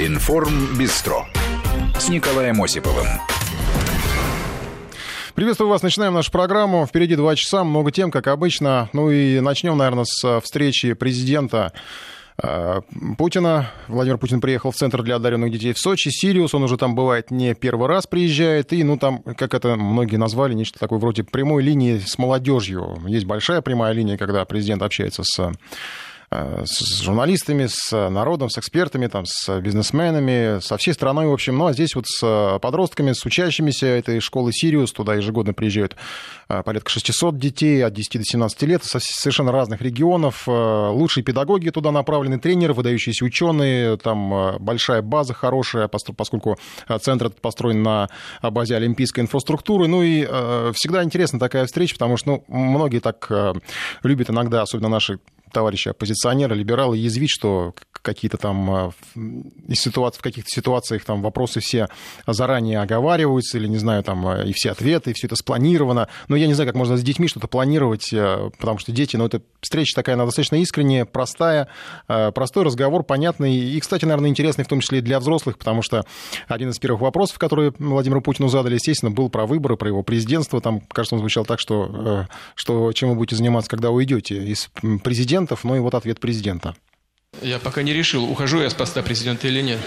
Информ Бистро с Николаем Осиповым. Приветствую вас. Начинаем нашу программу. Впереди два часа, много тем, как обычно. Ну и начнем, наверное, с встречи президента э, Путина. Владимир Путин приехал в Центр для одаренных детей в Сочи. Сириус, он уже там бывает не первый раз приезжает. И, ну, там, как это многие назвали, нечто такое вроде прямой линии с молодежью. Есть большая прямая линия, когда президент общается с Э, с журналистами, с народом, с экспертами, там, с бизнесменами, со всей страной, в общем. Ну, а здесь вот с подростками, с учащимися этой школы «Сириус», туда ежегодно приезжают э, порядка 600 детей от 10 до 17 лет, со совершенно разных регионов. Э, лучшие педагоги туда направлены, тренеры, выдающиеся ученые, там большая база хорошая, поскольку центр построен на базе олимпийской инфраструктуры. Ну и всегда интересна такая встреча, потому что ну, многие так любят иногда, особенно наши товарищи оппозиционеры, либералы язвить, что какие-то там э, ситуации, в каких-то ситуациях там вопросы все заранее оговариваются, или, не знаю, там э, и все ответы, и все это спланировано. Но я не знаю, как можно с детьми что-то планировать, э, потому что дети, ну, это встреча такая, она достаточно искренняя, простая, простой разговор, понятный, и, кстати, наверное, интересный в том числе и для взрослых, потому что один из первых вопросов, которые Владимиру Путину задали, естественно, был про выборы, про его президентство. Там, кажется, он звучал так, что, что чем вы будете заниматься, когда уйдете из президента, президентов, ну и вот ответ президента. Я пока не решил, ухожу я с поста президента или нет.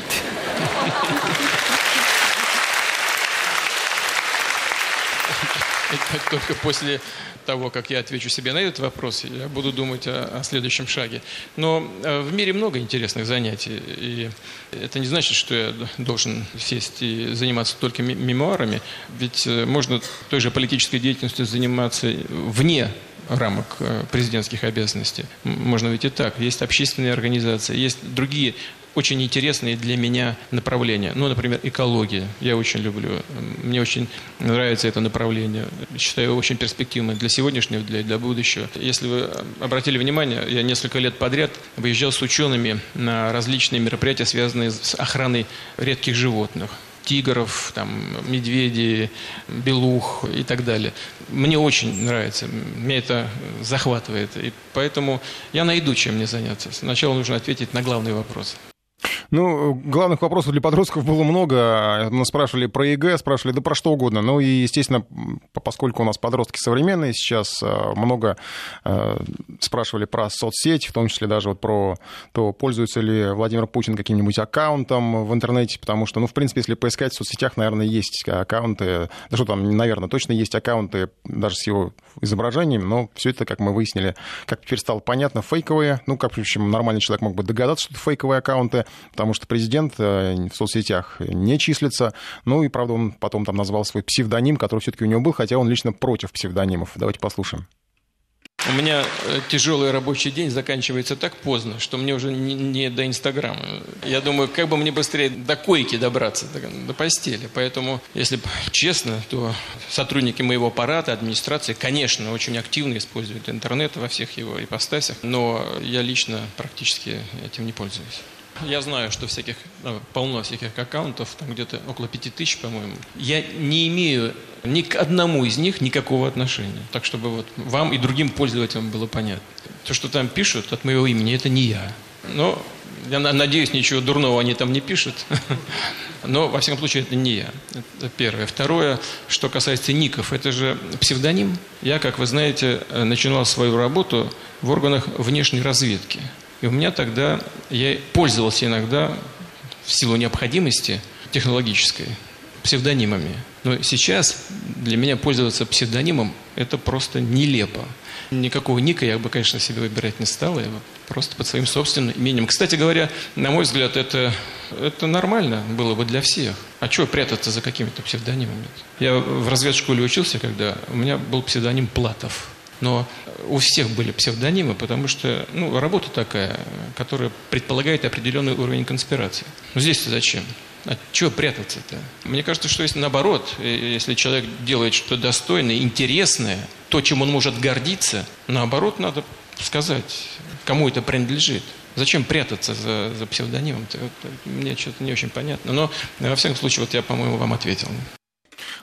Только после того, как я отвечу себе на этот вопрос, я буду думать о, о следующем шаге. Но э, в мире много интересных занятий, и это не значит, что я должен сесть и заниматься только мемуарами, ведь э, можно той же политической деятельностью заниматься вне рамок э, президентских обязанностей. Можно ведь и так. Есть общественные организации, есть другие очень интересные для меня направления. Ну, например, экология. Я очень люблю. Мне очень нравится это направление. Считаю его очень перспективным для сегодняшнего, для, для будущего. Если вы обратили внимание, я несколько лет подряд выезжал с учеными на различные мероприятия, связанные с охраной редких животных тигров, там, медведей, белух и так далее. Мне очень нравится, меня это захватывает. И поэтому я найду, чем мне заняться. Сначала нужно ответить на главный вопрос. Ну, главных вопросов для подростков было много. Мы спрашивали про ЕГЭ, спрашивали, да про что угодно. Ну и, естественно, поскольку у нас подростки современные сейчас, э, много э, спрашивали про соцсети, в том числе даже вот про то, пользуется ли Владимир Путин каким-нибудь аккаунтом в интернете, потому что, ну, в принципе, если поискать в соцсетях, наверное, есть аккаунты, да что там, наверное, точно есть аккаунты даже с его изображением, но все это, как мы выяснили, как теперь стало понятно, фейковые. Ну, как, в общем, нормальный человек мог бы догадаться, что это фейковые аккаунты, потому что президент э, в соцсетях не числится. Ну и, правда, он потом там назвал свой псевдоним, который все-таки у него был, хотя он лично против псевдонимов. Давайте послушаем. У меня э, тяжелый рабочий день заканчивается так поздно, что мне уже не, до Инстаграма. Я думаю, как бы мне быстрее до койки добраться, до, до постели. Поэтому, если честно, то сотрудники моего аппарата, администрации, конечно, очень активно используют интернет во всех его ипостасях, но я лично практически этим не пользуюсь. Я знаю, что всяких, ну, полно всяких аккаунтов, там где-то около пяти тысяч, по-моему. Я не имею ни к одному из них никакого отношения. Так, чтобы вот вам и другим пользователям было понятно. То, что там пишут от моего имени, это не я. Но я надеюсь, ничего дурного они там не пишут. Но, во всяком случае, это не я. Это первое. Второе, что касается ников, это же псевдоним. Я, как вы знаете, начинал свою работу в органах внешней разведки. И у меня тогда, я пользовался иногда в силу необходимости технологической псевдонимами. Но сейчас для меня пользоваться псевдонимом – это просто нелепо. Никакого ника я бы, конечно, себе выбирать не стал, я бы просто под своим собственным именем. Кстати говоря, на мой взгляд, это, это нормально было бы для всех. А чего прятаться за какими-то псевдонимами? Я в разведшколе учился, когда у меня был псевдоним Платов. Но у всех были псевдонимы, потому что ну, работа такая, которая предполагает определенный уровень конспирации. Но здесь-то зачем? А чего прятаться-то? Мне кажется, что если наоборот, если человек делает что-то достойное, интересное, то, чем он может гордиться, наоборот, надо сказать, кому это принадлежит. Зачем прятаться за, за псевдонимом? -то? Мне что-то не очень понятно. Но, во всяком случае, вот я, по-моему, вам ответил.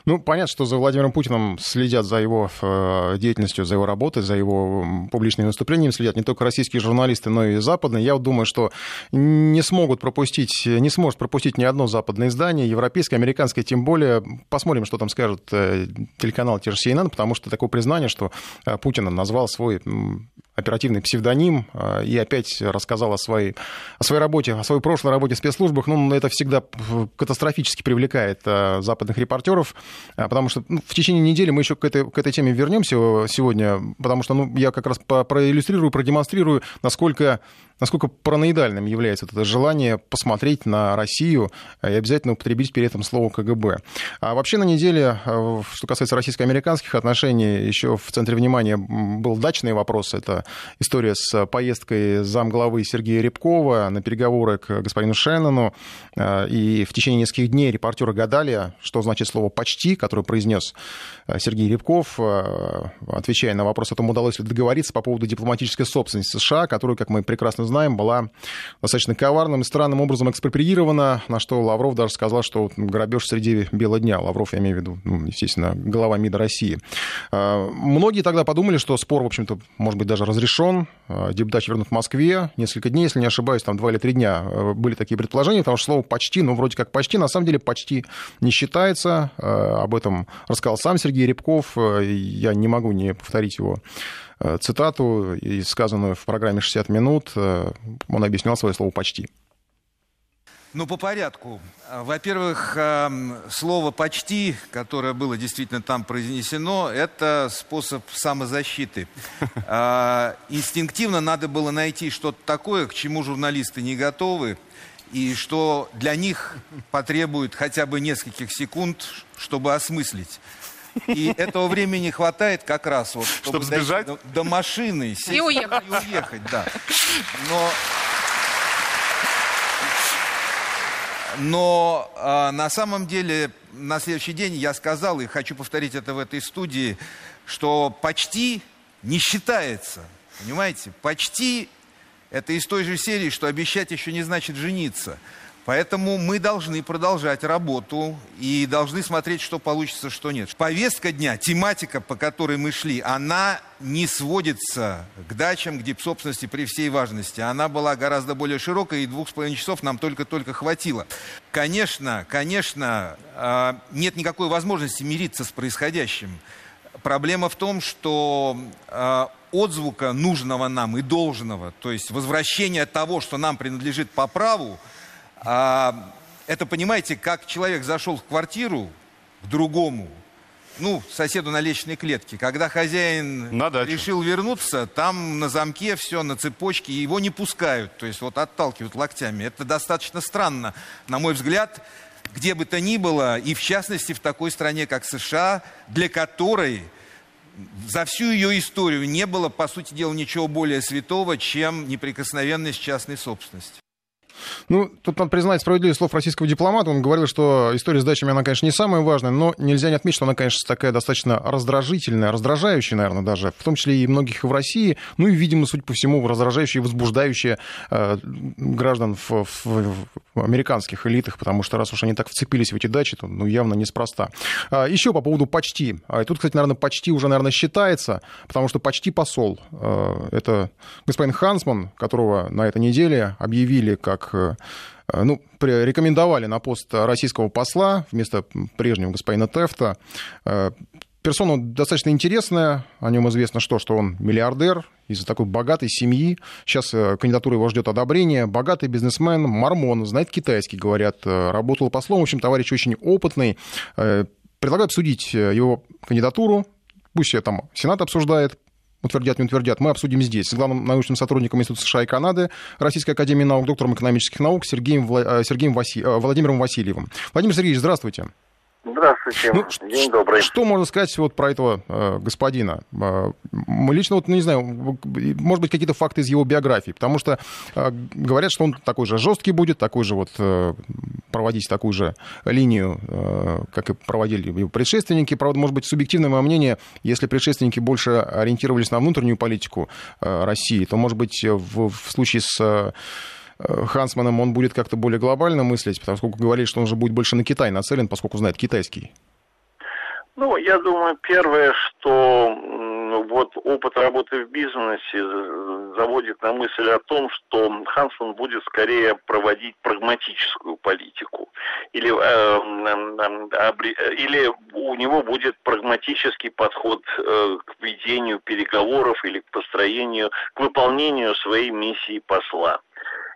Ну, понятно, что за Владимиром Путиным следят за его э, деятельностью, за его работой, за его публичными выступлениями следят не только российские журналисты, но и западные. Я вот думаю, что не смогут пропустить, не сможет пропустить ни одно западное издание, европейское, американское, тем более. Посмотрим, что там скажут э, телеканал те же CNN, потому что такое признание, что э, Путин назвал свой оперативный псевдоним и опять рассказал о своей, о своей работе, о своей прошлой работе в спецслужбах. Ну, это всегда катастрофически привлекает западных репортеров. А, потому что ну, в течение недели мы еще к этой, к этой теме вернемся сегодня, потому что ну, я как раз проиллюстрирую, продемонстрирую, насколько насколько параноидальным является это желание посмотреть на Россию и обязательно употребить перед этим слово КГБ. А вообще на неделе, э, что касается российско-американских отношений, еще в центре внимания был дачный вопрос. Это история с поездкой замглавы Сергея Рябкова на переговоры к господину Шеннону. Э, и в течение нескольких дней репортеры гадали, что значит слово «почти», которое произнес э, Сергей Рябков, отвечая на вопрос о том, удалось ли договориться по поводу дипломатической собственности США, которую, как мы прекрасно знаем, была достаточно коварным и странным образом экспроприирована, на что Лавров даже сказал, что грабеж среди бела дня. Лавров, я имею в виду, ну, естественно, глава МИДа России. А, многие тогда подумали, что спор, в общем-то, может быть, даже разрешен. А, депутат вернут в Москве. Несколько дней, если не ошибаюсь, там два или три дня а, были такие предположения, потому что слово «почти», ну, вроде как «почти», на самом деле «почти» не считается. Об этом рассказал сам Сергей Рябков. Я не могу не повторить его цитату, сказанную в программе «60 минут». Э, он объяснял свое слово «почти». Ну, по порядку. Во-первых, эм, слово «почти», которое было действительно там произнесено, это способ самозащиты. Э, инстинктивно надо было найти что-то такое, к чему журналисты не готовы, и что для них потребует хотя бы нескольких секунд, чтобы осмыслить. И этого времени хватает как раз вот, чтобы, чтобы сбежать до, до машины, сесть и уехать. и уехать, да. Но Но э, на самом деле на следующий день я сказал, и хочу повторить это в этой студии, что почти не считается. Понимаете? Почти это из той же серии, что обещать еще не значит жениться. Поэтому мы должны продолжать работу и должны смотреть, что получится, что нет. Повестка дня, тематика, по которой мы шли, она не сводится к дачам, к дипсобственности при всей важности. Она была гораздо более широкой, и двух с половиной часов нам только-только хватило. Конечно, конечно, а, нет никакой возможности мириться с происходящим. Проблема в том, что а, отзвука нужного нам и должного, то есть возвращение того, что нам принадлежит по праву, а, это, понимаете, как человек зашел в квартиру к другому, ну, соседу на лестничной клетке. Когда хозяин на решил вернуться, там на замке все, на цепочке, его не пускают, то есть вот отталкивают локтями. Это достаточно странно, на мой взгляд, где бы то ни было, и в частности в такой стране, как США, для которой за всю ее историю не было, по сути дела, ничего более святого, чем неприкосновенность частной собственности. Ну, тут надо признать справедливость слов российского дипломата. Он говорил, что история с дачами, она, конечно, не самая важная, но нельзя не отметить, что она, конечно, такая достаточно раздражительная, раздражающая, наверное, даже, в том числе и многих в России, ну и, видимо, судя по всему, раздражающая и возбуждающая э, граждан в, в, в американских элитах, потому что раз уж они так вцепились в эти дачи, то ну, явно неспроста. А, еще по поводу почти. А, тут, кстати, наверное, почти уже, наверное, считается, потому что почти посол. Э, это господин Хансман, которого на этой неделе объявили как Э, ну, рекомендовали на пост российского посла вместо прежнего господина Тефта. Э, персона достаточно интересная, о нем известно что, что он миллиардер из такой богатой семьи. Сейчас э, кандидатура его ждет одобрения. Богатый бизнесмен, мормон, знает китайский, говорят, работал послом. В общем, товарищ очень опытный. Предлагаю обсудить его кандидатуру. Пусть там Сенат обсуждает, утвердят, не утвердят, мы обсудим здесь с главным научным сотрудником Института США и Канады Российской Академии наук, доктором экономических наук Сергеем. Э, Сергеем Васи... Э, Владимиром Васильевым. Владимир Сергеевич, здравствуйте. Здравствуйте. Ну, День добрый. Что можно сказать вот про этого э, господина? Э, лично, вот, ну, не знаю, может быть, какие-то факты из его биографии, потому что э, говорят, что он такой же жесткий будет, такой же вот э, проводить такую же линию, э, как и проводили его предшественники. Правда, может быть, субъективное мое мнение, если предшественники больше ориентировались на внутреннюю политику э, России, то, может быть, в, в случае с Э, Хансманом он будет как-то более глобально мыслить, поскольку говорили, что он же будет больше на Китай нацелен, поскольку знает китайский. Ну, я думаю, первое, что вот опыт работы в бизнесе заводит на мысль о том, что Хансман будет скорее проводить прагматическую политику. Или, э, э, или у него будет прагматический подход э, к ведению переговоров или к построению, к выполнению своей миссии посла.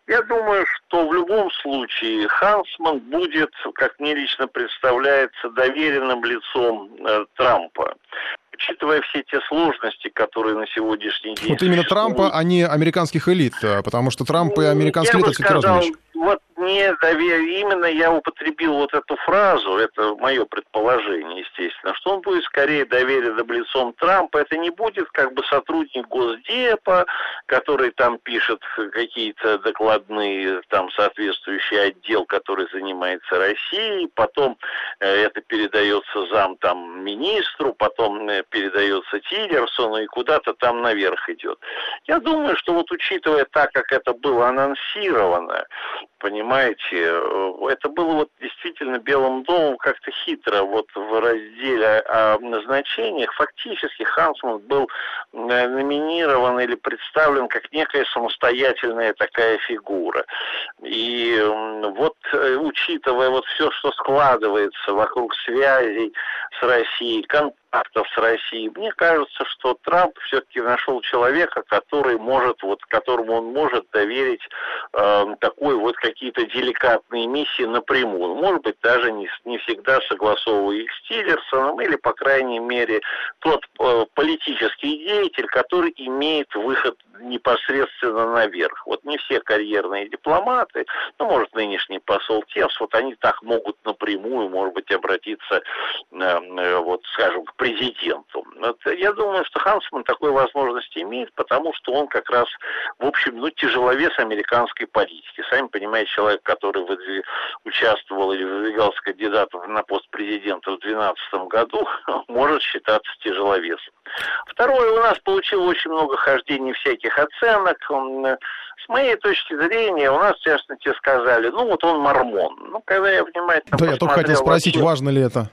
Я думаю, что в любом случае Хансман будет, как мне лично представляется, доверенным лицом э, Трампа. Учитывая все те сложности, которые на сегодняшний день... Вот именно Трампа, а не американских элит, э, потому что Трамп и американские элиты все-таки разные вещи вот не доверие, именно я употребил вот эту фразу, это мое предположение, естественно, что он будет скорее доверенным лицом Трампа, это не будет как бы сотрудник Госдепа, который там пишет какие-то докладные, там соответствующий отдел, который занимается Россией, потом э, это передается зам там министру, потом э, передается Тиллерсону и куда-то там наверх идет. Я думаю, что вот учитывая так, как это было анонсировано, понимаете, э, это было вот действительно Белым домом как-то хитро, вот в разделе о назначениях, фактически Хансман был э, номинирован или представлен как некая самостоятельная такая фигура. И вот э, учитывая вот все, что складывается вокруг связей с Россией, контактов с Россией, мне кажется, что Трамп все-таки нашел человека, который может, вот которому он может доверить э, такой вот какие-то деликатные миссии напрямую. Может быть, даже не, не всегда согласовывая их с Тиллерсоном, или, по крайней мере, тот э, политический деятель, который имеет выход непосредственно наверх. Вот не все карьерные дипломаты, ну, может, нынешний посол Тевс, вот они так могут напрямую, может быть, обратиться, э, э, вот, скажем, к президенту. Я думаю, что Хансман такой возможности имеет, потому что он как раз, в общем, ну, тяжеловес американской политики. Сами понимаете, человек, который выдвиг, участвовал или выдвигался кандидатом на пост президента в 2012 году, может считаться тяжеловесом. Второе, у нас получил очень много хождений всяких оценок. Он, с моей точки зрения, у нас, в частности, сказали, ну вот он мормон. Ну, когда я внимательно Да, я только хотел спросить, вообще, важно ли это?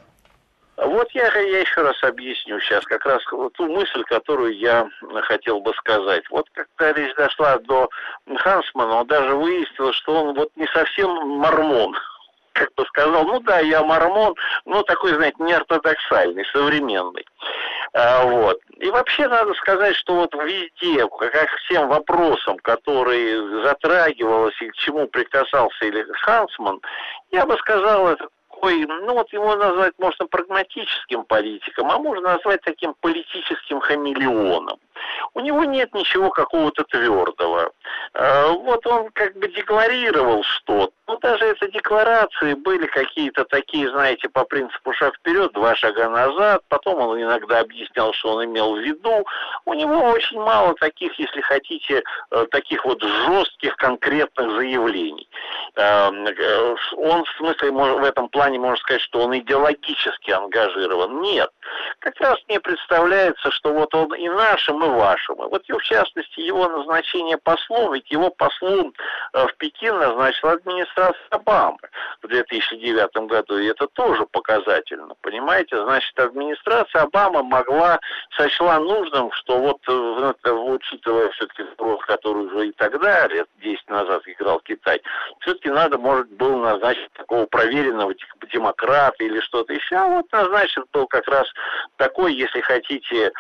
Вот я, я еще раз объясню сейчас как раз ту мысль, которую я хотел бы сказать. Вот когда речь дошла до Хансмана, он даже выяснил, что он вот не совсем мормон как бы сказал, ну да, я мормон, но такой, знаете, неортодоксальный, современный. А, вот. И вообще надо сказать, что вот везде, как всем вопросам, которые затрагивалось и к чему прикасался или Хансман, я бы сказал, это такой, ну вот его назвать можно прагматическим политиком, а можно назвать таким политическим хамелеоном. У него нет ничего какого-то твердого. А, вот он как бы декларировал что-то. Ну, даже это декларации были какие-то такие, знаете, по принципу шаг вперед, два шага назад. Потом он иногда объяснял, что он имел в виду. У него очень мало таких, если хотите, э, таких вот жестких конкретных заявлений. А, э, он, в смысле, в этом плане можно сказать, что он идеологически ангажирован. Нет. Как раз мне представляется, что вот он и нашим, и вашим. И вот в частности его назначение послом, ведь его послом э, в Пекин назначила администрация Обамы в 2009 году, и это тоже показательно, понимаете? Значит, администрация Обамы могла, сочла нужным, что вот, э, учитывая все-таки вопрос, который уже и тогда, лет 10 назад играл Китай, все-таки надо, может, было назначить такого проверенного демократа или что-то еще, а вот назначен был как раз такой, если хотите,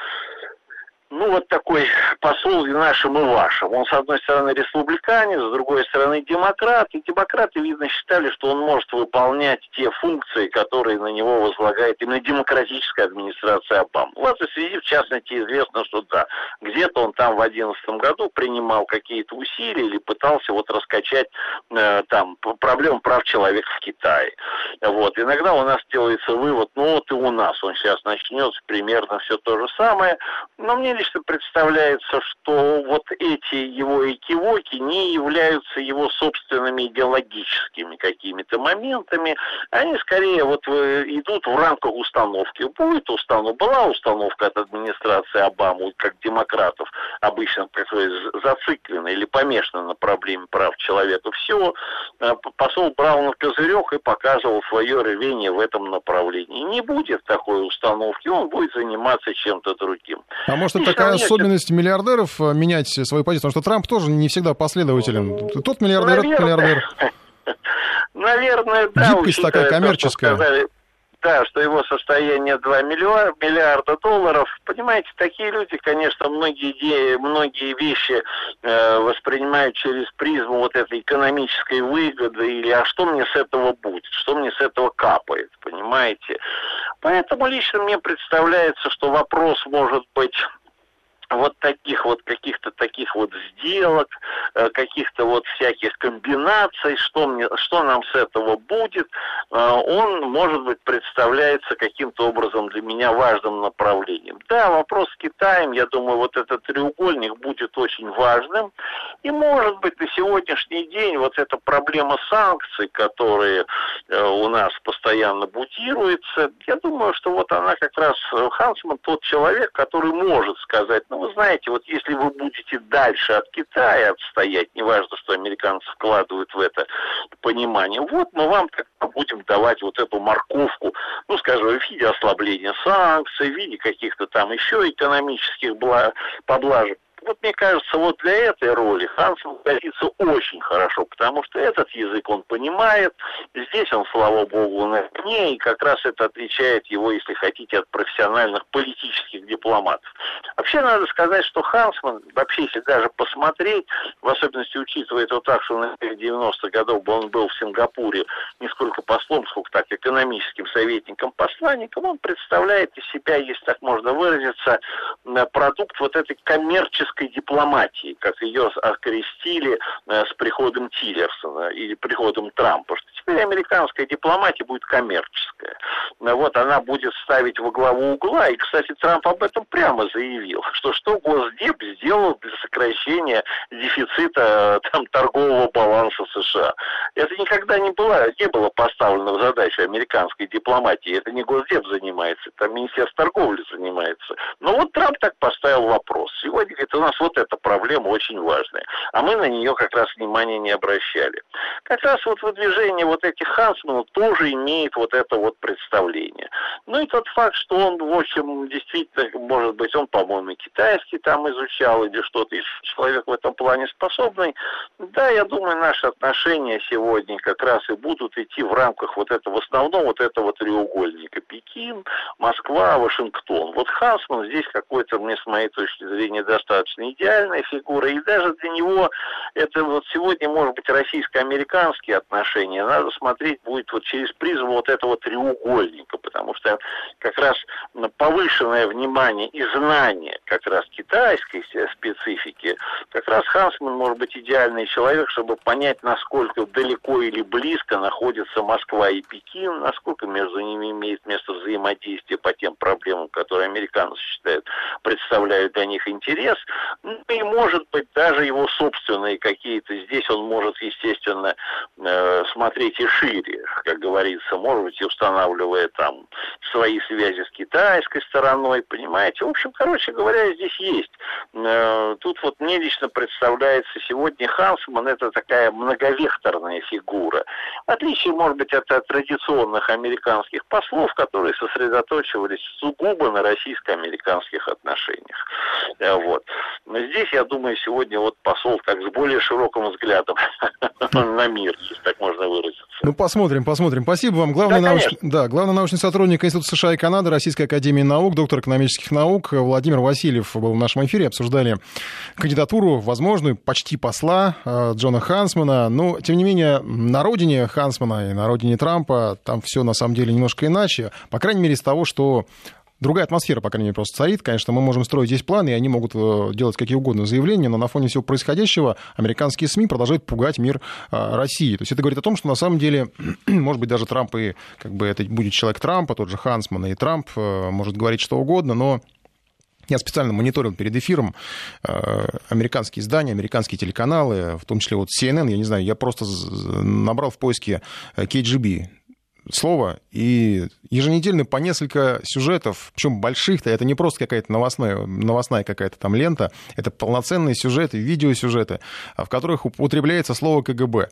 ну, вот такой посол и нашим, и вашим. Он, с одной стороны, республиканец, с другой стороны, демократ. И демократы, видно, считали, что он может выполнять те функции, которые на него возлагает именно демократическая администрация Обамы. В этой связи, в частности, известно, что да, где-то он там в 2011 году принимал какие-то усилия или пытался вот раскачать э, там проблему прав человека в Китае. Вот. Иногда у нас делается вывод, ну вот и у нас он сейчас начнется примерно все то же самое. Но мне лично представляется, что вот эти его экивоки не являются его собственными идеологическими какими-то моментами. Они скорее вот э, идут в рамках установки. Будет установка, была установка от администрации Обамы, как демократов, обычно такой зацикленной или помешанной на проблеме прав человека. Все, э, посол брал на козырек и показывал свое рвение в этом направлении. Не будет такой установки, он будет заниматься чем-то другим. А может, это такая особенность миллиардеров э, менять свою позицию? Потому что Трамп тоже не всегда последователен. Тот миллиардер, этот миллиардер. Наверное, да. Гибкость такая коммерческая да, что его состояние 2 миллиарда, миллиарда долларов. Понимаете, такие люди, конечно, многие идеи, многие вещи э, воспринимают через призму вот этой экономической выгоды или а что мне с этого будет, что мне с этого капает, понимаете. Поэтому лично мне представляется, что вопрос может быть вот таких вот каких-то таких вот сделок, э, каких-то вот всяких комбинаций, что, мне, что нам с этого будет, э, он, может быть, представляется каким-то образом для меня важным направлением. Да, вопрос с Китаем, я думаю, вот этот треугольник будет очень важным. И, может быть, на сегодняшний день вот эта проблема санкций, которые э, у нас постоянно бутируется, я думаю, что вот она как раз, Хансман тот человек, который может сказать, ну, вы знаете, вот если вы будете дальше от Китая отстоять, неважно, что американцы вкладывают в это понимание, вот мы вам будем давать вот эту морковку, ну, скажем, в виде ослабления санкций, в виде каких-то там еще экономических поблажек вот мне кажется, вот для этой роли Хансен годится очень хорошо, потому что этот язык он понимает, здесь он, слава богу, на дне, и как раз это отличает его, если хотите, от профессиональных политических дипломатов. Вообще надо сказать, что Хансман, вообще, если даже посмотреть, в особенности учитывая то так, что на 90-х годов он был в Сингапуре не сколько послом, сколько так экономическим советником, посланником, он представляет из себя, если так можно выразиться, продукт вот этой коммерческой коммерческой дипломатии, как ее окрестили э, с приходом Тиллерсона или приходом Трампа, что теперь американская дипломатия будет коммерческая. Э, вот она будет ставить во главу угла, и, кстати, Трамп об этом прямо заявил, что что Госдеп сделал для сокращения дефицита э, там, торгового баланса США. Это никогда не было, не было поставлено в задачу американской дипломатии. Это не Госдеп занимается, это Министерство торговли занимается. Но вот Трамп так поставил вопрос. Сегодня, говорит, у нас вот эта проблема очень важная. А мы на нее как раз внимания не обращали. Как раз вот выдвижение вот этих Хансманов тоже имеет вот это вот представление. Ну и тот факт, что он, в общем, действительно, может быть, он, по-моему, китайский там изучал или что-то, и человек в этом плане способный. Да, я думаю, наши отношения сегодня как раз и будут идти в рамках вот этого, в основном вот этого треугольника. Пекин, Москва, Вашингтон. Вот Хансман здесь какой-то, мне с моей точки зрения, достаточно достаточно идеальная фигура, и даже для него это вот сегодня, может быть, российско-американские отношения, надо смотреть будет вот через призму вот этого треугольника, потому что как раз повышенное внимание и знание как раз китайской специфики, как раз Хансман может быть идеальный человек, чтобы понять, насколько далеко или близко находятся Москва и Пекин, насколько между ними имеет место взаимодействие по тем проблемам, которые американцы считают, представляют для них интерес, ну и, может быть, даже его собственные какие-то. Здесь он может, естественно, э, смотреть и шире, как говорится, может быть, и устанавливая там свои связи с китайской стороной, понимаете. В общем, короче говоря, здесь есть. Э, тут вот мне лично представляется сегодня Хансман, это такая многовекторная фигура. В отличие, может быть, от, от традиционных американских послов, которые сосредоточивались сугубо на российско-американских отношениях. Э, вот. Но здесь, я думаю, сегодня вот посол так с более широким взглядом на мир, если так можно выразиться. Ну, посмотрим, посмотрим. Спасибо вам. Главный, да, науч... да, главный научный сотрудник Института США и Канады, Российской Академии Наук, доктор экономических наук Владимир Васильев был в нашем эфире. Обсуждали кандидатуру, возможную, почти посла э, Джона Хансмана. Но, тем не менее, на родине Хансмана и на родине Трампа там все на самом деле немножко иначе. По крайней мере, из того, что Другая атмосфера, по крайней мере, просто царит. Конечно, мы можем строить здесь планы, и они могут э, делать какие угодно заявления, но на фоне всего происходящего американские СМИ продолжают пугать мир э, России. То есть это говорит о том, что на самом деле, может быть, даже Трамп и, как бы, это будет человек Трампа, тот же Хансман, и Трамп э, может говорить что угодно, но Я специально мониторил перед эфиром американские издания, американские телеканалы, в том числе вот CNN, я не знаю, я просто набрал в поиске KGB, слово, и еженедельно по несколько сюжетов, причем больших-то, это не просто какая-то новостная, новостная какая-то там лента, это полноценные сюжеты, видеосюжеты, в которых употребляется слово КГБ.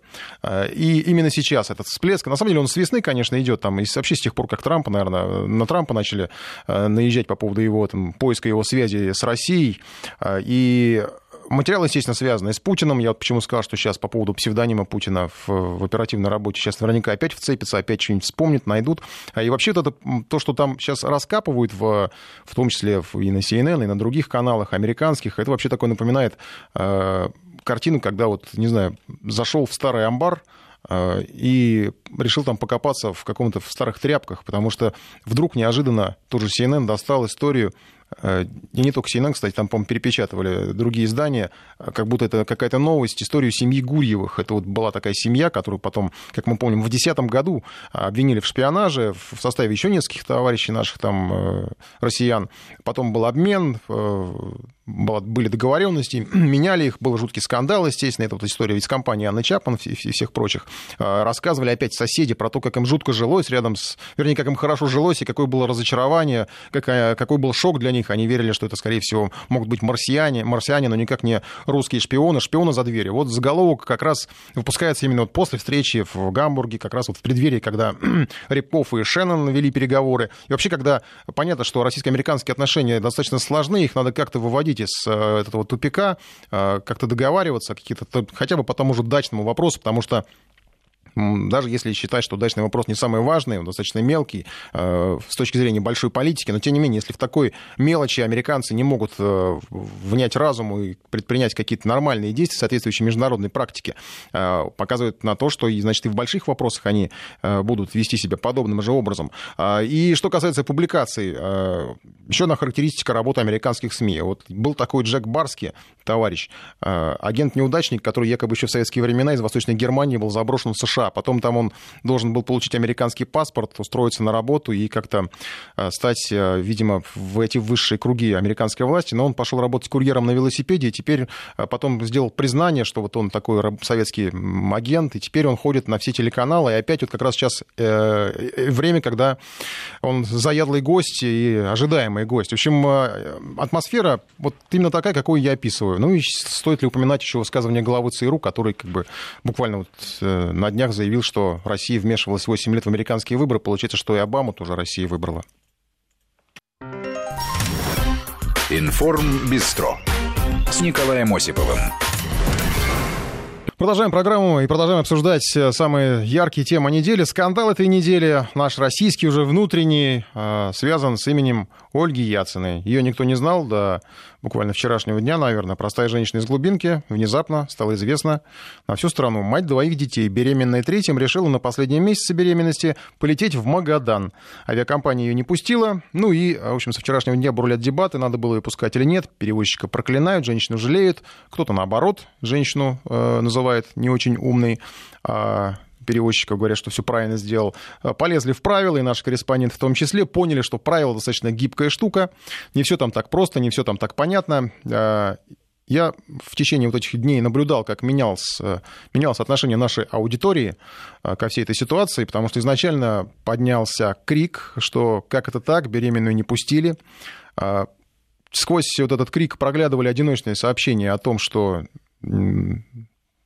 И именно сейчас этот всплеск, на самом деле он с весны, конечно, идет, там, и вообще с тех пор, как Трампа, наверное, на Трампа начали э, наезжать по поводу его там, поиска его связи с Россией, и Материал, естественно, связанный с Путиным. Я вот почему сказал, что сейчас по поводу псевдонима Путина в, в оперативной работе сейчас наверняка опять вцепится, опять что-нибудь вспомнит, найдут. А И вообще это, то, что там сейчас раскапывают, в, в том числе и на CNN, и на других каналах американских, это вообще такое напоминает э, картину, когда вот, не знаю, зашел в старый амбар, э, и решил там покопаться в каком-то в старых тряпках, потому что вдруг неожиданно тоже CNN достал историю и не только CNN, кстати, там, по-моему, перепечатывали другие издания, как будто это какая-то новость, историю семьи Гурьевых. Это вот была такая семья, которую потом, как мы помним, в 2010 году обвинили в шпионаже в составе еще нескольких товарищей наших там э, россиян. Потом был обмен, э, были договоренности, меняли их, был жуткий скандал, естественно, это вот история ведь с компанией Анны Чапман и всех прочих. А, рассказывали опять соседи про то, как им жутко жилось рядом с... Вернее, как им хорошо жилось, и какое было разочарование, какой был шок для них. Они верили, что это, скорее всего, могут быть марсиане, марсиане, но никак не русские шпионы, шпионы за дверью. Вот заголовок как раз выпускается именно вот после встречи в Гамбурге, как раз вот в преддверии, когда Репов и Шеннон вели переговоры. И вообще, когда понятно, что российско-американские отношения достаточно сложны, их надо как-то выводить из э, этого тупика, э, как-то договариваться, какие-то хотя бы по тому же дачному вопросу, потому что даже если считать, что дачный вопрос не самый важный, он достаточно мелкий э, с точки зрения большой политики, но тем не менее, если в такой мелочи американцы не могут э, внять разуму и предпринять какие-то нормальные действия, соответствующие международной практике, э, показывает на то, что, значит, и в больших вопросах они будут вести себя подобным же образом. И что касается публикаций, еще одна характеристика работы американских СМИ. Вот был такой Джек Барски, товарищ, агент-неудачник, который якобы еще в советские времена из Восточной Германии был заброшен в США Потом там он должен был получить американский паспорт, устроиться на работу и как-то э, стать, э, видимо, в эти высшие круги американской власти. Но он пошел работать курьером на велосипеде, и теперь э, потом сделал признание, что вот он такой советский агент, и теперь он ходит на все телеканалы. И опять вот как раз сейчас время, когда он заядлый гость и ожидаемый гость. В общем, атмосфера вот именно такая, какую я описываю. Ну и стоит ли упоминать еще высказывание главы ЦРУ, который как бы буквально вот на днях заявил, что Россия вмешивалась 8 лет в американские выборы. Получается, что и Обаму тоже Россия выбрала. Информ Бистро с Николаем Осиповым. Продолжаем программу и продолжаем обсуждать э, самые яркие темы недели. Скандал этой недели, наш российский уже внутренний, э, связан с именем Ольги Яциной. Ее никто не знал до буквально вчерашнего дня, наверное. Простая женщина из глубинки внезапно стала известна на всю страну. Мать двоих детей, беременная третьим, решила на последнем месяце беременности полететь в Магадан. Авиакомпания ее не пустила. Ну и, в общем, со вчерашнего дня бурлят дебаты, надо было ее пускать или нет. Перевозчика проклинают, женщину жалеют. Кто-то, наоборот, женщину э, называет не очень умной. А перевозчиков говорят, что все правильно сделал, э, полезли в правила, и наши корреспонденты в том числе поняли, что правило достаточно гибкая штука, не все там так просто, не все там так понятно. Э, я в течение вот этих дней наблюдал, как менялось, э, менялось отношение нашей аудитории ко всей этой ситуации, потому что изначально поднялся крик, что как это так, беременную не пустили. Сквозь вот этот крик проглядывали одиночные сообщения о том, что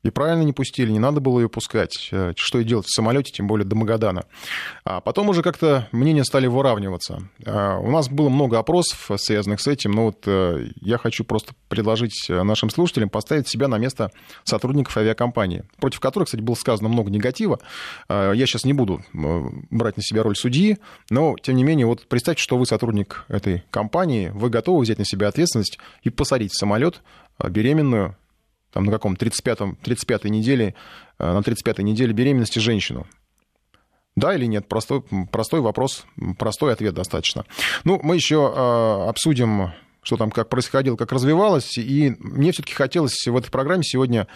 и правильно не пустили, не надо было ее пускать. Э, что и делать в самолете, тем более до Магадана. А потом уже как-то мнения стали выравниваться. А у нас было много опросов, связанных с этим, но вот э, я хочу просто предложить нашим слушателям поставить себя на место сотрудников авиакомпании, против которых, кстати, было сказано много негатива. А я сейчас не буду э, брать на себя роль судьи, но, тем не менее, вот представьте, что вы сотрудник этой компании, вы готовы взять на себя ответственность и посадить в самолет беременную там на каком 35-м, 35-й неделе, э, на 35-й неделе беременности женщину. Да или нет? Простой, простой вопрос, простой ответ достаточно. Ну, мы еще э, обсудим, что там как происходило, как развивалось. И мне все-таки хотелось в этой программе сегодня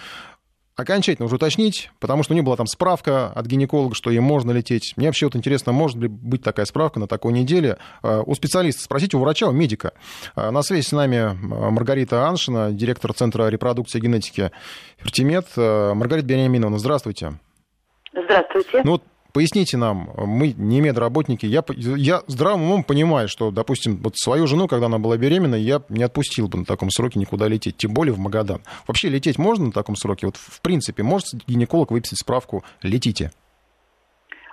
окончательно уже уточнить, потому что у нее была там справка от гинеколога, что ей можно лететь. Мне вообще вот интересно, может ли быть такая справка на такой неделе э, у специалиста, спросите у врача, у медика. Э, на связи с нами э, Маргарита Аншина, директор Центра репродукции и генетики Фертимед. Маргарита Бениаминовна, здравствуйте. Здравствуйте. Ну, Поясните нам, мы не медработники, я, я здравым умом понимаю, что, допустим, вот свою жену, когда она была беременна, я не отпустил бы на таком сроке никуда лететь, тем более в Магадан. Вообще лететь можно на таком сроке? Вот в принципе, может гинеколог выписать справку «летите»?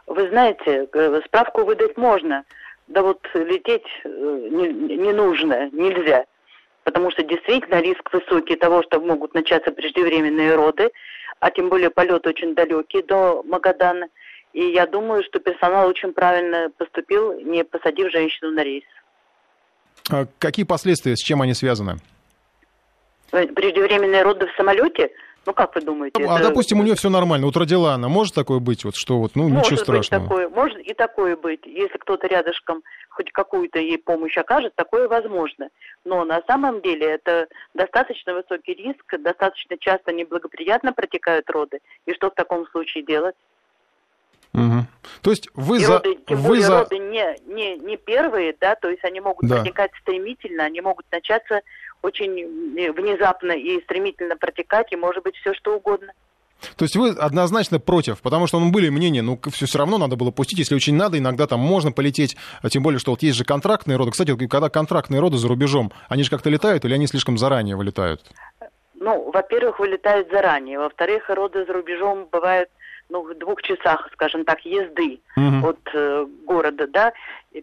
Вы знаете, э, справку выдать можно, да вот лететь э, не, не нужно, нельзя. Потому что действительно риск высокий того, что могут начаться преждевременные роды, а тем более полет очень далекий до Магадана – и я думаю, что персонал очень правильно поступил, не посадив женщину на рейс. А какие последствия, с чем они связаны? Преждевременные роды в самолете? Ну, как вы думаете? А, это... допустим, у нее все нормально. Вот родила она. Может такое быть, вот что вот, ну, может ничего страшного? Такое, может и такое быть. Если кто-то рядышком хоть какую-то ей помощь окажет, такое возможно. Но на самом деле это достаточно высокий риск, достаточно часто неблагоприятно протекают роды. И что в таком случае делать? Угу. То есть вы и за... Роды, тем вы более за... роды не, не, не первые, да, то есть они могут да. протекать стремительно, они могут начаться очень э, внезапно и стремительно протекать, и может быть все что угодно. То есть вы однозначно против, потому что ну, были мнения, ну, все, все равно надо было пустить, если очень надо, иногда там можно полететь, а тем более, что вот есть же контрактные роды. Кстати, когда контрактные роды за рубежом, они же как-то летают или они слишком заранее вылетают? Ну, во-первых, вылетают заранее, во-вторых, роды за рубежом бывают ну, в двух часах, скажем так, езды угу. от э, города, да,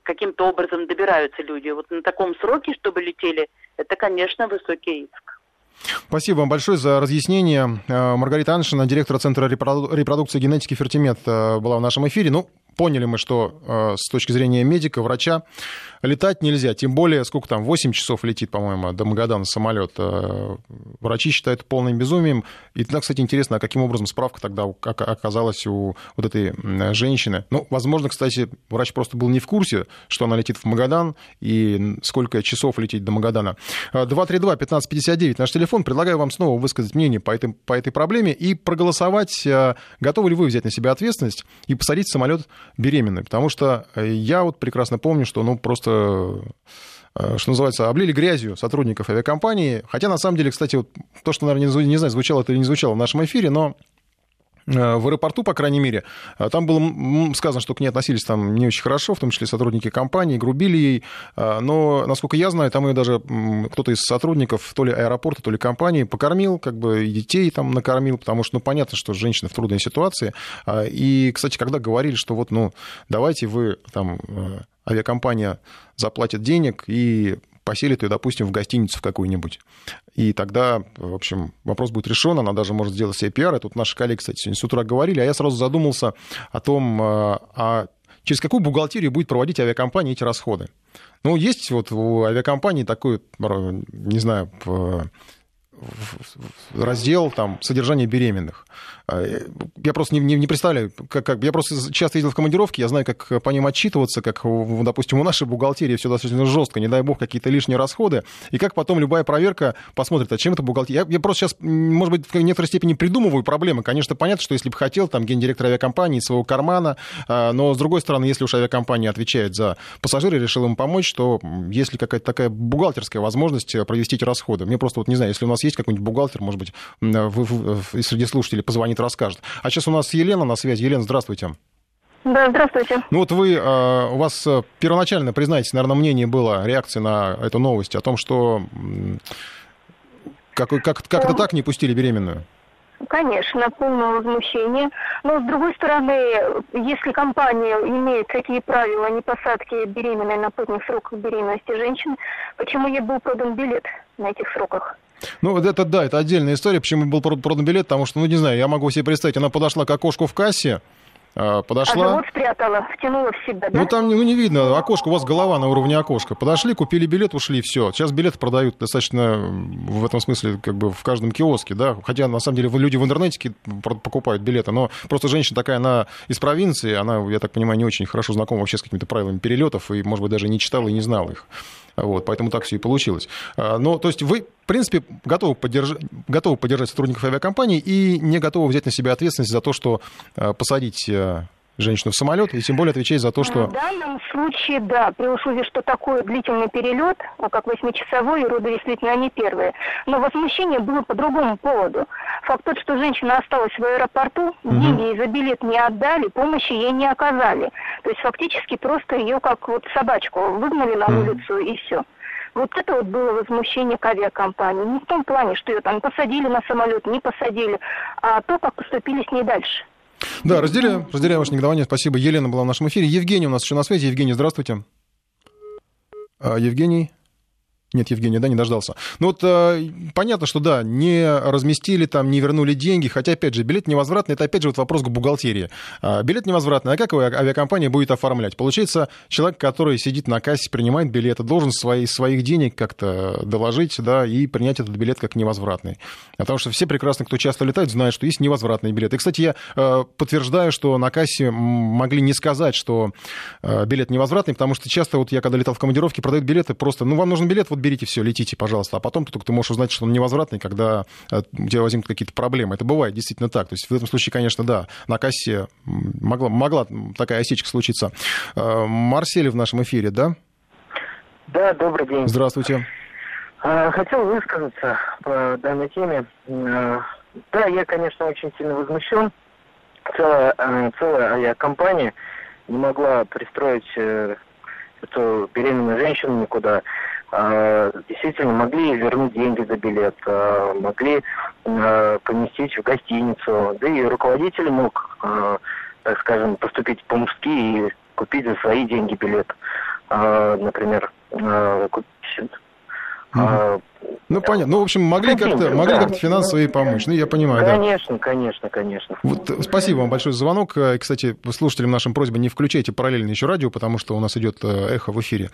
каким-то образом добираются люди. Вот на таком сроке, чтобы летели, это, конечно, высокий риск. Спасибо вам большое за разъяснение. Э, Маргарита Аншина, директор Центра репродукции генетики Фертимет, э, была в нашем эфире. Ну, поняли мы, что э, с точки зрения медика, врача, летать нельзя. Тем более, сколько там, 8 часов летит, по-моему, до Магадана самолет. Э, врачи считают полным безумием. И тогда, кстати, интересно, а каким образом справка тогда оказалась у вот этой женщины. Ну, возможно, кстати, врач просто был не в курсе, что она летит в Магадан и сколько часов лететь до Магадана. 232-1559 наш телефон. Предлагаю вам снова высказать мнение по этой, по этой проблеме и проголосовать, э, готовы ли вы взять на себя ответственность и посадить самолет беременной. Потому что э, я вот прекрасно помню, что ну просто э, что называется, облили грязью сотрудников авиакомпании. Хотя, на самом деле, кстати, вот то, что, наверное, не, знаю, звучало это или не звучало в нашем эфире, но в аэропорту, по крайней мере, э, там было сказано, что к ней относились там не очень хорошо, в том числе сотрудники компании, грубили ей, э, но, насколько я знаю, там ее даже кто-то из сотрудников то ли аэропорта, то ли компании покормил, как бы и детей там накормил, потому что, ну, понятно, что женщина в трудной ситуации. И, кстати, когда говорили, что вот, ну, давайте вы там авиакомпания заплатит денег и поселит ее, допустим, в гостиницу в какую-нибудь. И тогда, в общем, вопрос будет решен, она даже может сделать себе пиар. И тут наши коллеги, кстати, сегодня с утра говорили, а я сразу задумался о том, а, а через какую бухгалтерию будет проводить авиакомпания эти расходы. Ну, есть вот у авиакомпании такой, не знаю, раздел там содержание беременных. А, я просто не, не, не представляю, как, как, я просто часто ездил в командировки, я знаю, как по ним отчитываться, как, допустим, у нашей бухгалтерии все достаточно жестко, не дай бог, какие-то лишние расходы, и как потом любая проверка посмотрит, а чем это бухгалтерия. Я, я просто сейчас, может быть, в некоторой степени придумываю проблемы. Конечно, понятно, что если бы хотел, там, гендиректор авиакомпании, своего кармана, а, но, с другой стороны, если уж авиакомпания отвечает за пассажира и решил им помочь, то есть ли какая-то такая бухгалтерская возможность провести эти расходы? Мне просто, вот не знаю, если у нас есть какой-нибудь бухгалтер, может быть, вы, вы, среди слушателей позвонит, расскажет. А сейчас у нас Елена на связи. Елена, здравствуйте. Да, здравствуйте. Ну вот вы, а, у вас э, первоначально, признайте, наверное, мнение было, реакция на эту новость о том, что как, как, как это так не пустили беременную? Конечно, полное возмущение. Но, с другой стороны, если компания имеет такие правила не посадки беременной на поздних сроках беременности женщины, почему ей был продан билет на этих сроках? Ну, вот это да, это отдельная история, почему был продан билет, потому что, ну, не знаю, я могу себе представить, она подошла к окошку в кассе, а, подошла... А живот спрятала, втянула в себя, да? Ну, там ну, не видно, окошко, у вас голова на уровне окошка. Подошли, купили билет, ушли, все. Сейчас билеты продают достаточно, в этом смысле, как бы в каждом киоске, да, хотя, на самом деле, люди в интернете покупают билеты, но просто женщина такая, она из провинции, она, я так понимаю, не очень хорошо знакома вообще с какими-то правилами перелетов, и, может быть, даже не читала и не знала их. Вот, поэтому так все и получилось. Но, то есть вы, в принципе, готовы поддержать, готовы поддержать сотрудников авиакомпании и не готовы взять на себя ответственность за то, что посадить женщину в самолет, и тем более отвечать за то, что... В данном случае, да, при условии, что такой длительный перелет, а как восьмичасовой, и роды действительно они первые. Но возмущение было по другому поводу. Факт тот, что женщина осталась в аэропорту, угу. деньги ей за билет не отдали, помощи ей не оказали. То есть фактически просто ее как вот собачку выгнали на угу. улицу и все. Вот это вот было возмущение к авиакомпании. Не в том плане, что ее там посадили на самолет, не посадили, а то, как поступили с ней дальше. Да, разделяю, разделяю ваше негодование. Спасибо. Елена была в нашем эфире. Евгений у нас еще на связи. Евгений, здравствуйте. А, Евгений. Нет, Евгений, да, не дождался. Ну вот э, понятно, что да, не разместили там, не вернули деньги, хотя, опять же, билет невозвратный, это опять же вот вопрос к бухгалтерии. А, билет невозвратный, а как его авиакомпания будет оформлять? Получается, человек, который сидит на кассе, принимает билеты, должен свои, своих денег как-то доложить, да, и принять этот билет как невозвратный. Потому что все прекрасно, кто часто летает, знают, что есть невозвратный билет. И, кстати, я э, подтверждаю, что на кассе могли не сказать, что э, билет невозвратный, потому что часто вот я, когда летал в командировке, продают билеты просто, ну, вам нужен билет, вот вот берите все, летите, пожалуйста, а потом только ты можешь узнать, что он невозвратный, когда э, у тебя возникнут какие-то проблемы. Это бывает действительно так. То есть в этом случае, конечно, да, на кассе могла, могла такая осечка случиться. Э, Марсель в нашем эфире, да? Да, добрый день. Здравствуйте. Э, хотел высказаться по данной теме. Да, я, конечно, очень сильно возмущен. Целая, целая авиакомпания не могла пристроить эту беременную женщину никуда. А, действительно могли вернуть деньги за билет, а, могли а, поместить в гостиницу, да и руководитель мог, так скажем, поступить по-мужски и купить за свои деньги билет. Например, купить Угу. Ну, понятно. Ну, в общем, могли как-то могли да. как-то финансово ей помочь. Ну, я понимаю, конечно, да. Конечно, конечно, Вот, э, спасибо вам большое за звонок. Э, кстати, слушателям нашим просьба не включайте параллельно еще радио, потому что у нас идет э, эхо в эфире.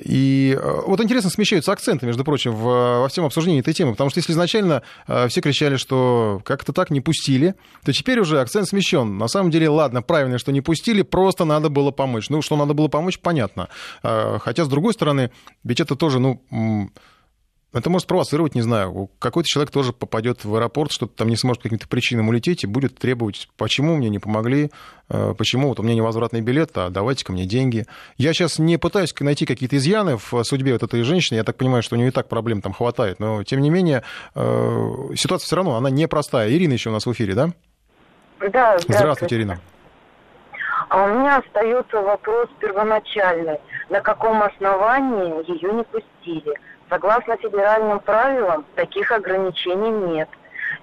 И вот интересно смещаются акценты, между прочим, в, во всем обсуждении этой темы, потому что если изначально все кричали, что как-то так не пустили, то теперь уже акцент смещен. На самом деле, ладно, правильно, что не пустили, просто надо было помочь. Ну, что надо было помочь, понятно. Хотя, с другой стороны, ведь это тоже, ну, это может спровоцировать, не знаю, какой-то человек тоже попадет в аэропорт, что-то там не сможет по каким-то причинам улететь и будет требовать, почему мне не помогли, э, почему вот у меня невозвратный билет, а давайте ко мне деньги. Я сейчас не пытаюсь найти какие-то изъяны в судьбе вот этой женщины, я так понимаю, что у нее и так проблем там хватает, но тем не менее э, ситуация все равно, она непростая. Ирина еще у нас в эфире, да? Да, здравствуйте. Здравствуйте, Ирина. А у меня остается вопрос первоначальный. На каком основании ее не пустили? Согласно федеральным правилам, таких ограничений нет.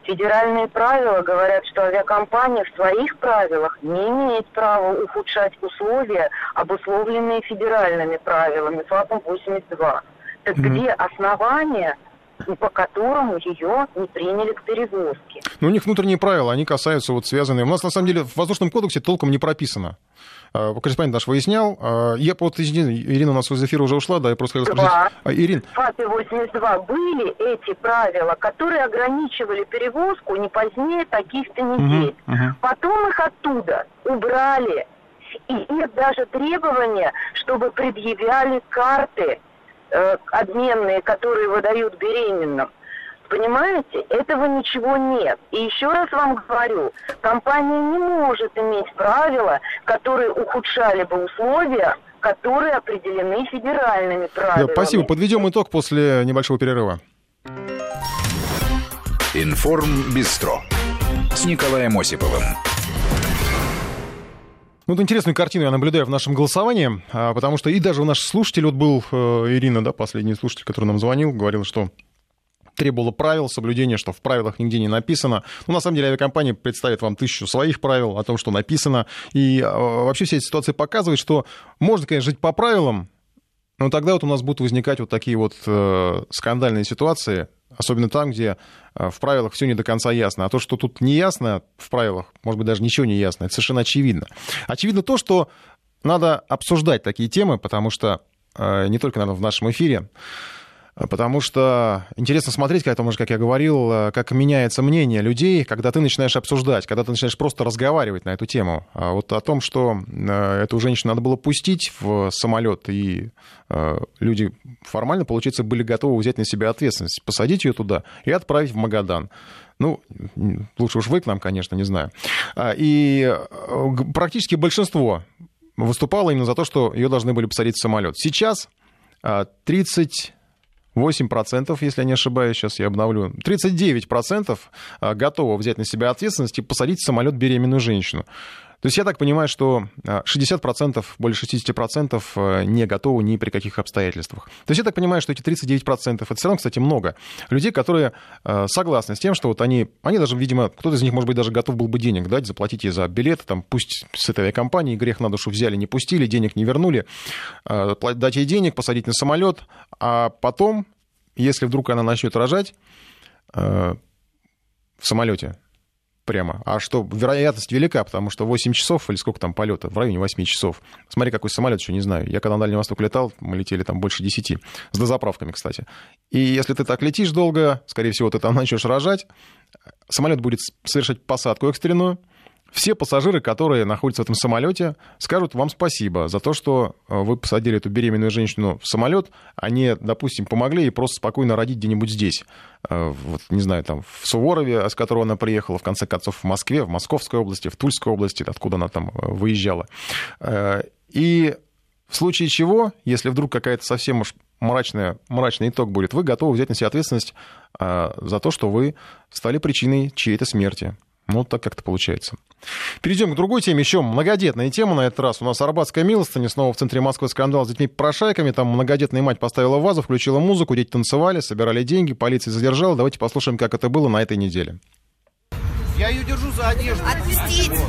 Федеральные правила говорят, что авиакомпания в своих правилах не имеет права ухудшать условия, обусловленные федеральными правилами ФАПом 82. Так mm-hmm. где основания по которому ее не приняли к перевозке. Ну, у них внутренние правила, они касаются вот связанные... У нас, на самом деле, в воздушном кодексе толком не прописано. А, корреспондент наш выяснял. А, я вот, Ирина у нас из эфира уже ушла, да, я просто хотел спросить. А, Ирин. ФАПе 82 были эти правила, которые ограничивали перевозку не позднее таких-то недель. Угу, угу. Потом их оттуда убрали. И их даже требования, чтобы предъявляли карты э, обменные, которые выдают беременным. Понимаете, этого ничего нет. И еще раз вам говорю, компания не может иметь правила, которые ухудшали бы условия, которые определены федеральными правилами. Да, спасибо. Подведем итог после небольшого перерыва. Информ Бистро с Николаем Осиповым. Ну, вот интересную картину я наблюдаю в нашем голосовании, а, потому что и даже у наших слушателей, вот был э, Ирина, да, последний слушатель, который нам звонил, говорил, что требовала правил соблюдения, что в правилах нигде не написано. Ну, на самом деле, авиакомпания представит вам тысячу своих правил о том, что написано. И э, вообще вся эта ситуация показывает, что можно, конечно, жить по правилам, но тогда вот у нас будут возникать вот такие вот э, скандальные ситуации, особенно там, где э, в правилах все не до конца ясно. А то, что тут не ясно в правилах, может быть, даже ничего не ясно, это совершенно очевидно. Очевидно то, что надо обсуждать такие темы, потому что э, не только, наверное, в нашем эфире, Потому что интересно смотреть, как, как я говорил, э, как меняется мнение людей, когда ты начинаешь обсуждать, когда ты начинаешь просто разговаривать на эту тему. А вот о том, что э, эту женщину надо было пустить в самолет, и э, люди формально, получается, были готовы взять на себя ответственность, посадить ее туда и отправить в Магадан. Ну, лучше уж вы к нам, конечно, не знаю. А, и практически большинство выступало именно за то, что ее должны были посадить в самолет. Сейчас 30 8%, если я не ошибаюсь, сейчас я обновлю, 39% а, готовы взять на себя ответственность и посадить в самолет беременную женщину. То есть я так понимаю, что 60%, а, более 60% а, не готовы ни при каких обстоятельствах. То есть я так понимаю, что эти 39%, это все равно, кстати, много людей, которые согласны с тем, что вот они, они даже, видимо, кто-то из них, может быть, даже готов был бы денег дать, заплатить ей за билет, там, пусть с этой авиакомпании грех на душу взяли, не пустили, денег не вернули, дать ей денег, посадить на самолет, а потом, если вдруг она начнет рожать в самолете, прямо. А что, вероятность велика, потому что 8 часов или сколько там полета, в районе 8 часов. Смотри, какой самолет, еще не знаю. Я когда на Дальний Восток летал, мы летели там больше 10, с дозаправками, кстати. И если ты так летишь долго, скорее всего, ты там начнешь рожать, самолет будет совершать посадку экстренную, все пассажиры, которые находятся в этом самолете, скажут вам спасибо за то, что э, вы посадили эту беременную женщину в самолет, они, допустим, помогли ей просто спокойно родить где-нибудь здесь. Э, вот, не знаю, там, в Суворове, с которого она приехала, в конце концов, в Москве, в Московской области, в Тульской области, откуда она там э, выезжала. И в случае чего, если вдруг какая-то совсем уж мрачная, мрачный итог будет, вы готовы взять на себя ответственность за то, что вы стали причиной чьей-то смерти. Ну, вот так как-то получается. Перейдем к другой теме. Еще многодетная тема на этот раз. У нас Арбатская милостыня. Снова в центре Москвы скандал с детьми-прошайками. Там многодетная мать поставила вазу, включила музыку, дети танцевали, собирали деньги, полиция задержала. Давайте послушаем, как это было на этой неделе. Я ее держу за одежду. Отпустите.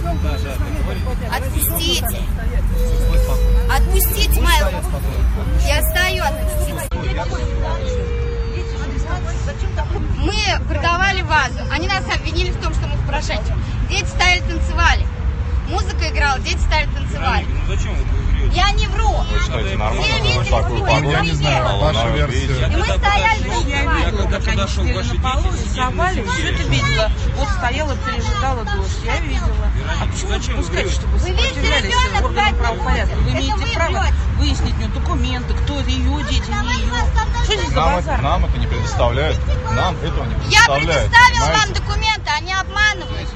Отпустите. Отпустите мою. Я стою, отпустите. Мы продавали вазу. Они нас обвинили в том, что мы в прошедшем. Дети стояли, танцевали. Музыка играла, дети стояли, танцевали. Ну зачем вы Я не вру. Вы считаете нормально? Все такую Я не знаю, ваша версия. И мы стояли, танцевали. Я когда подошел к вашей на полу, рисовали, все это видела. Вот стояла, пережидала дождь. Я видела. А почему зачем пускать, чтобы Вы видите, ребенок органы правопорядка? Вы имеете право выяснить у нее документы, кто это ее дети, не ее. Что здесь за базар? Нам это не предоставляют. Нам этого не предоставляют. Я предоставила вам документы, они обманывают.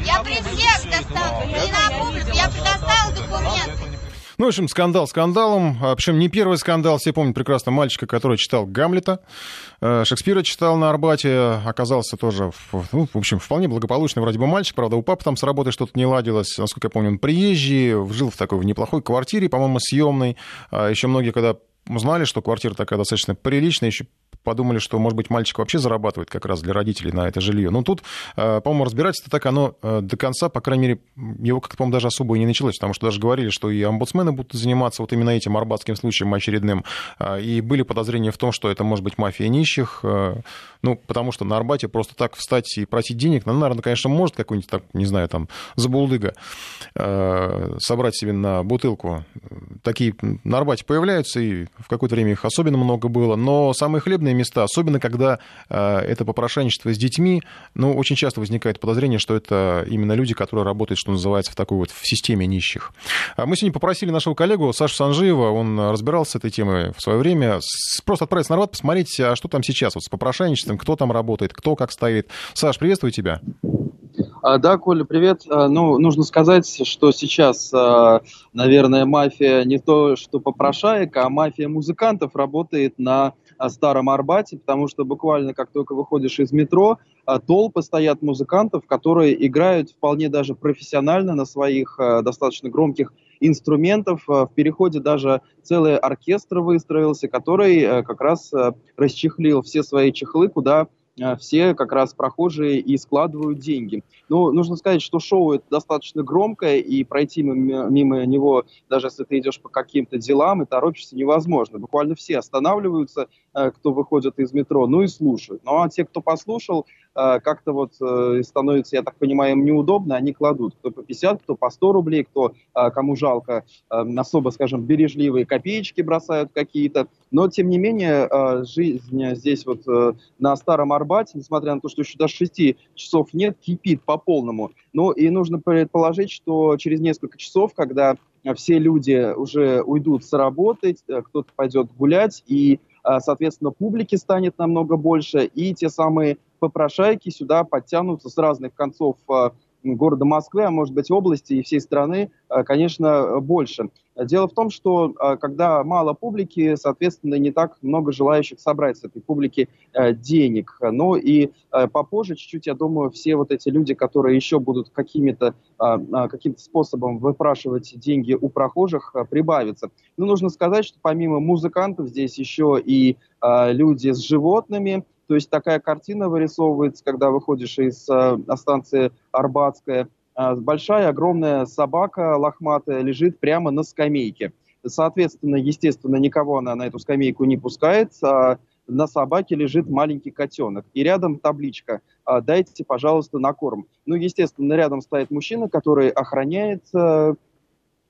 Я при всех достал, не на публику, я предоставил документы. Ну, в общем, скандал скандалом. А, Причем не первый скандал. Все помнят прекрасно мальчика, который читал Гамлета. Э, Шекспира читал на Арбате. Оказался тоже, ну, в общем, вполне благополучный вроде бы мальчик. Правда, у папы там с работой что-то не ладилось. Насколько я помню, он приезжий, жил в такой в неплохой квартире, по-моему, съемной. А Еще многие, когда узнали, что квартира такая достаточно приличная, еще подумали, что, может быть, мальчик вообще зарабатывает как раз для родителей на это жилье. Но тут, э, по-моему, разбирательство так оно э, до конца, по крайней мере, его как-то, по-моему, даже особо и не началось, потому что даже говорили, что и омбудсмены будут заниматься вот именно этим арбатским случаем очередным, э, и были подозрения в том, что это может быть мафия нищих, ну, потому что на Арбате просто так встать и просить денег, ну, наверное, конечно, может какой-нибудь, так, не знаю, там, забулдыга собрать себе на бутылку. Такие на Арбате появляются, и в какое-то время их особенно много было, но самые хлебные спорные места, особенно когда э, это попрошайничество с детьми, ну, очень часто возникает подозрение, что это именно люди, которые работают, что называется, в такой вот в системе нищих. А мы сегодня попросили нашего коллегу Сашу Санжиева, он разбирался с этой темой в свое время, просто отправиться на Арбат, посмотреть, а что там сейчас вот с попрошайничеством, кто там работает, кто как стоит. Саш, приветствую тебя. А, да, Коля, привет. А, ну, нужно сказать, что сейчас, наверное, мафия не то, что попрошаек, а мафия музыкантов работает на Старом Арбате, потому что буквально как только выходишь из метро, толпы стоят музыкантов, которые играют вполне даже профессионально на своих достаточно громких инструментов. В переходе даже целый оркестр выстроился, который как раз расчехлил все свои чехлы, куда все как раз прохожие и складывают деньги. Но нужно сказать, что шоу это достаточно громкое, и пройти мимо, мимо него, даже если ты идешь по каким-то делам и торопишься, невозможно. Буквально все останавливаются, кто выходит из метро, ну и слушают. Ну а те, кто послушал, как-то вот становится, я так понимаю, им неудобно, они кладут. Кто по 50, кто по 100 рублей, кто, кому жалко, особо, скажем, бережливые копеечки бросают какие-то. Но, тем не менее, жизнь здесь вот на Старом Арбате, несмотря на то, что еще до 6 часов нет, кипит по полному. Ну и нужно предположить, что через несколько часов, когда все люди уже уйдут с работы, э, кто-то пойдет гулять, и, э, соответственно, публики станет намного больше, и те самые попрошайки сюда подтянутся с разных концов э, города Москвы, а может быть области и всей страны, э, конечно, больше. Дело в том, что э, когда мало публики, соответственно, не так много желающих собрать с этой публики э, денег. Но и попозже чуть-чуть, я думаю, все вот эти люди, которые еще будут какими-то каким способом выпрашивать деньги у прохожих, прибавятся. Но нужно сказать, что помимо музыкантов здесь еще и люди с животными, то есть такая картина вырисовывается, когда выходишь из э, станции Арбатская. Э, большая, огромная собака лохматая лежит прямо на скамейке. Соответственно, естественно, никого она на эту скамейку не пускает. А на собаке лежит маленький котенок. И рядом табличка «А, «Дайте, пожалуйста, на корм». Ну, естественно, рядом стоит мужчина, который охраняет э,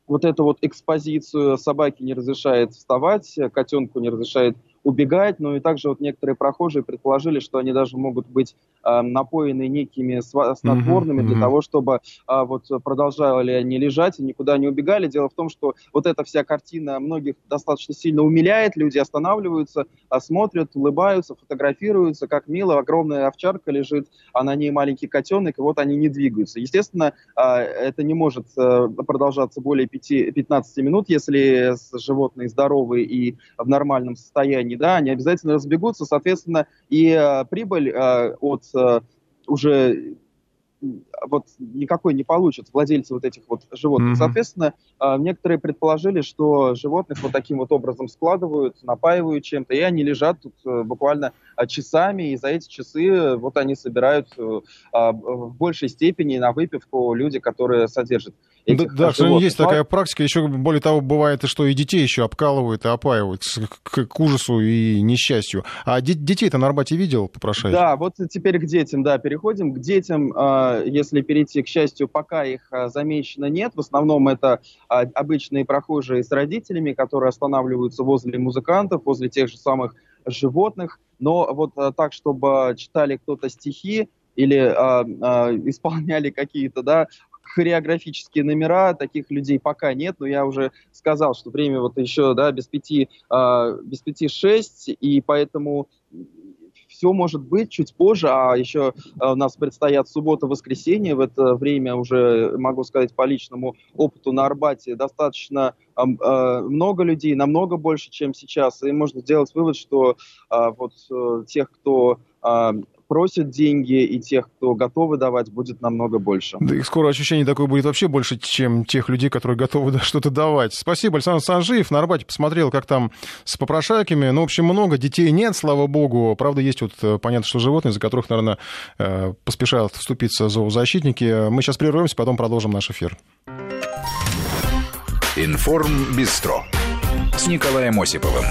вот эту вот экспозицию. Собаке не разрешает вставать, котенку не разрешает убегать, но и также вот некоторые прохожие предположили, что они даже могут быть э, напоены некими снотворными mm-hmm. для того, чтобы э, вот продолжали они лежать и никуда не убегали. Дело в том, что вот эта вся картина многих достаточно сильно умиляет, люди останавливаются, смотрят, улыбаются, фотографируются, как мило, огромная овчарка лежит, а на ней маленький котенок, и вот они не двигаются. Естественно, э, это не может э, продолжаться более 5, 15 минут, если животные здоровые и в нормальном состоянии компании, да, они обязательно разбегутся, соответственно, и э, прибыль э, от э, уже вот никакой не получат владельцы вот этих вот животных. Mm-hmm. Соответственно, э, некоторые предположили, что животных вот таким вот образом складывают, напаивают чем-то, и они лежат тут э, буквально часами, и за эти часы вот они собирают в большей степени на выпивку люди, которые содержат Да, да есть такая практика. Еще более того, бывает, что и детей еще обкалывают и опаивают к, к ужасу и несчастью. А детей-то на Арбате видел, попрошайки? Да, вот теперь к детям, да, переходим. К детям, а, если перейти, к счастью, пока их а, замечено нет. В основном это а, обычные прохожие с родителями, которые останавливаются возле музыкантов, возле тех же самых животных. Но вот так, чтобы читали кто-то стихи, или а, а, исполняли какие-то да, хореографические номера, таких людей пока нет, но я уже сказал, что время вот еще, да, без пяти, э, без пяти шесть, и поэтому все может быть чуть позже, а еще у нас предстоят суббота-воскресенье, в это время уже, могу сказать по личному опыту на Арбате, достаточно э, много людей, намного больше, чем сейчас, и можно сделать вывод, что э, вот э, тех, кто просят деньги, и тех, кто готовы давать, будет намного больше. Да их скоро ощущение такое будет вообще больше, чем тех людей, которые готовы что-то давать. Спасибо, Александр Санжиев. На Арбате посмотрел, как там с попрошайками. Ну, в общем, много. Детей нет, слава богу. Правда, есть вот, э, понятно, что животные, за которых, наверное, э, поспешают вступиться зоозащитники. Мы сейчас прервемся, потом продолжим наш эфир. Информ Бистро с Николаем Осиповым.